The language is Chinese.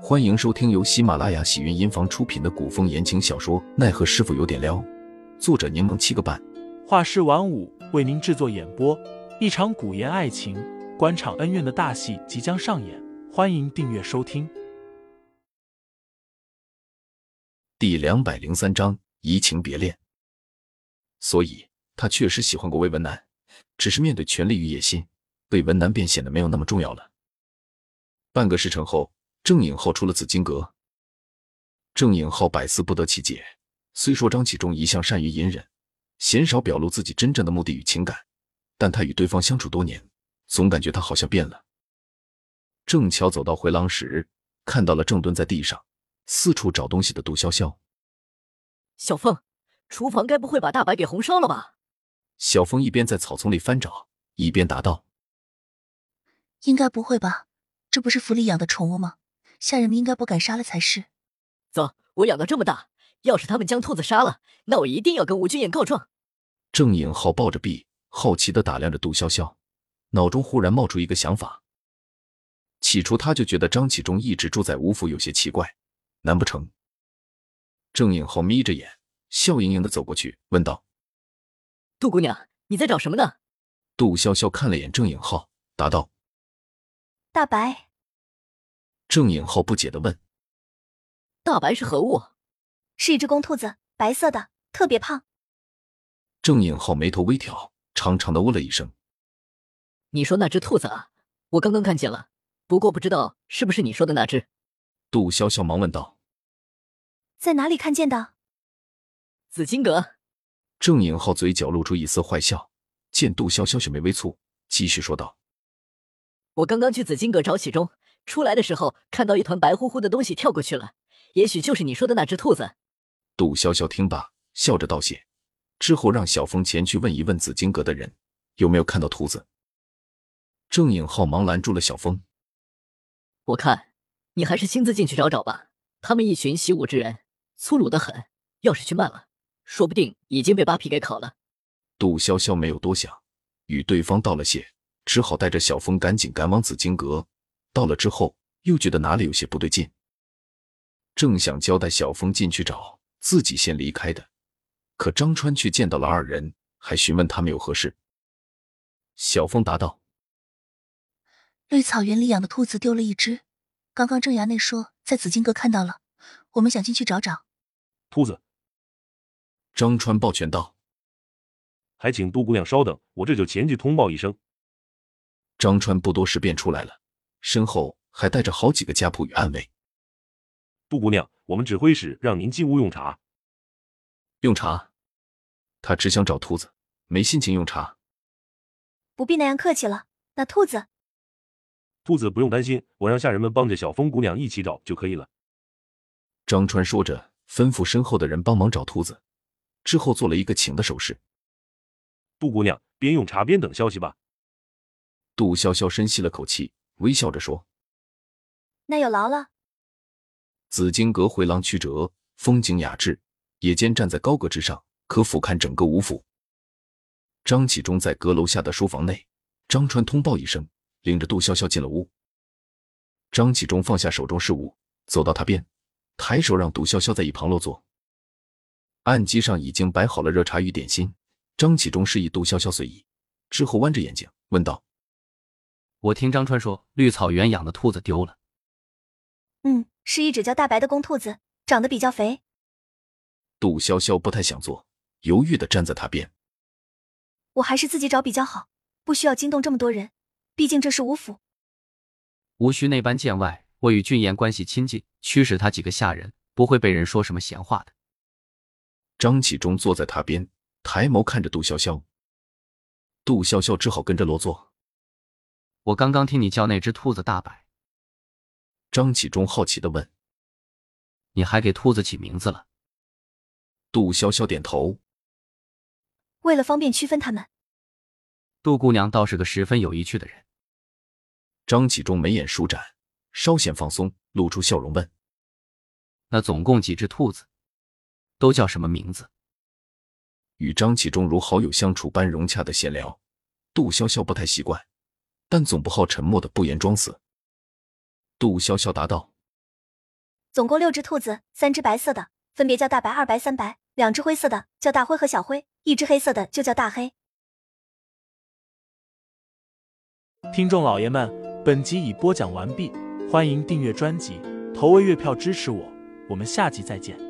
欢迎收听由喜马拉雅喜云音房出品的古风言情小说《奈何师傅有点撩》，作者柠檬七个半，画师晚舞为您制作演播。一场古言爱情、官场恩怨的大戏即将上演，欢迎订阅收听。第两百零三章移情别恋。所以，他确实喜欢过魏文南，只是面对权力与野心，魏文南便显得没有那么重要了。半个时辰后。郑颖浩出了紫金阁，郑颖浩百思不得其解。虽说张启忠一向善于隐忍，鲜少表露自己真正的目的与情感，但他与对方相处多年，总感觉他好像变了。正巧走到回廊时，看到了正蹲在地上四处找东西的杜潇潇。小凤，厨房该不会把大白给红烧了吧？小凤一边在草丛里翻找，一边答道：“应该不会吧？这不是府里养的宠物吗？”下人们应该不敢杀了才是。走，我养到这么大，要是他们将兔子杀了，那我一定要跟吴君言告状。郑颖浩抱着臂，好奇的打量着杜潇潇，脑中忽然冒出一个想法。起初他就觉得张启忠一直住在吴府有些奇怪，难不成？郑颖浩眯着眼，笑盈盈的走过去，问道：“杜姑娘，你在找什么呢？”杜潇潇看了眼郑颖浩，答道：“大白。”郑颖浩不解的问：“大白是何物？”“是一只公兔子，白色的，特别胖。”郑颖浩眉头微挑，长长的哦了一声：“你说那只兔子啊？我刚刚看见了，不过不知道是不是你说的那只。”杜潇潇忙问道：“在哪里看见的？”紫金阁。郑颖浩嘴角露出一丝坏笑，见杜潇潇雪眉微蹙，继续说道：“我刚刚去紫金阁找启忠。”出来的时候看到一团白乎乎的东西跳过去了，也许就是你说的那只兔子。杜潇潇听罢，笑着道谢，之后让小峰前去问一问紫金阁的人有没有看到兔子。郑颖浩忙拦住了小峰：“我看你还是亲自进去找找吧。他们一群习武之人，粗鲁的很，要是去慢了，说不定已经被扒皮给烤了。”杜潇潇没有多想，与对方道了谢，只好带着小峰赶紧赶往紫金阁。到了之后，又觉得哪里有些不对劲，正想交代小峰进去找，自己先离开的，可张川却见到了二人，还询问他们有何事。小峰答道：“绿草原里养的兔子丢了一只，刚刚郑衙内说在紫金阁看到了，我们想进去找找。”兔子。张川抱拳道：“还请杜姑娘稍等，我这就前去通报一声。”张川不多时便出来了。身后还带着好几个家仆与暗卫。杜姑娘，我们指挥使让您进屋用茶。用茶？他只想找兔子，没心情用茶。不必那样客气了。那兔子？兔子不用担心，我让下人们帮着小风姑娘一起找就可以了。张川说着，吩咐身后的人帮忙找兔子，之后做了一个请的手势。杜姑娘，边用茶边等消息吧。杜潇潇深吸了口气。微笑着说：“那有劳了。”紫金阁回廊曲折，风景雅致，夜间站在高阁之上，可俯瞰整个吴府。张启忠在阁楼下的书房内，张川通报一声，领着杜潇潇进了屋。张启忠放下手中事务，走到他边，抬手让杜潇潇在一旁落座。案几上已经摆好了热茶与点心，张启忠示意杜潇潇随意，之后弯着眼睛问道。我听张川说，绿草原养的兔子丢了。嗯，是一只叫大白的公兔子，长得比较肥。杜潇潇不太想做，犹豫的站在他边。我还是自己找比较好，不需要惊动这么多人，毕竟这是吴府。无需那般见外，我与俊彦关系亲近，驱使他几个下人，不会被人说什么闲话的。张启忠坐在他边，抬眸看着杜潇潇。杜潇潇只好跟着落座。我刚刚听你叫那只兔子大白。张启忠好奇的问：“你还给兔子起名字了？”杜潇潇点头。为了方便区分他们。杜姑娘倒是个十分有意趣的人。张启忠眉眼舒展，稍显放松，露出笑容问：“那总共几只兔子？都叫什么名字？”与张启忠如好友相处般融洽的闲聊，杜潇潇不太习惯。但总不好沉默的不言装死。杜潇潇答道：“总共六只兔子，三只白色的，分别叫大白、二白、三白；两只灰色的叫大灰和小灰，一只黑色的就叫大黑。听众老爷们，本集已播讲完毕，欢迎订阅专辑，投喂月票支持我，我们下集再见。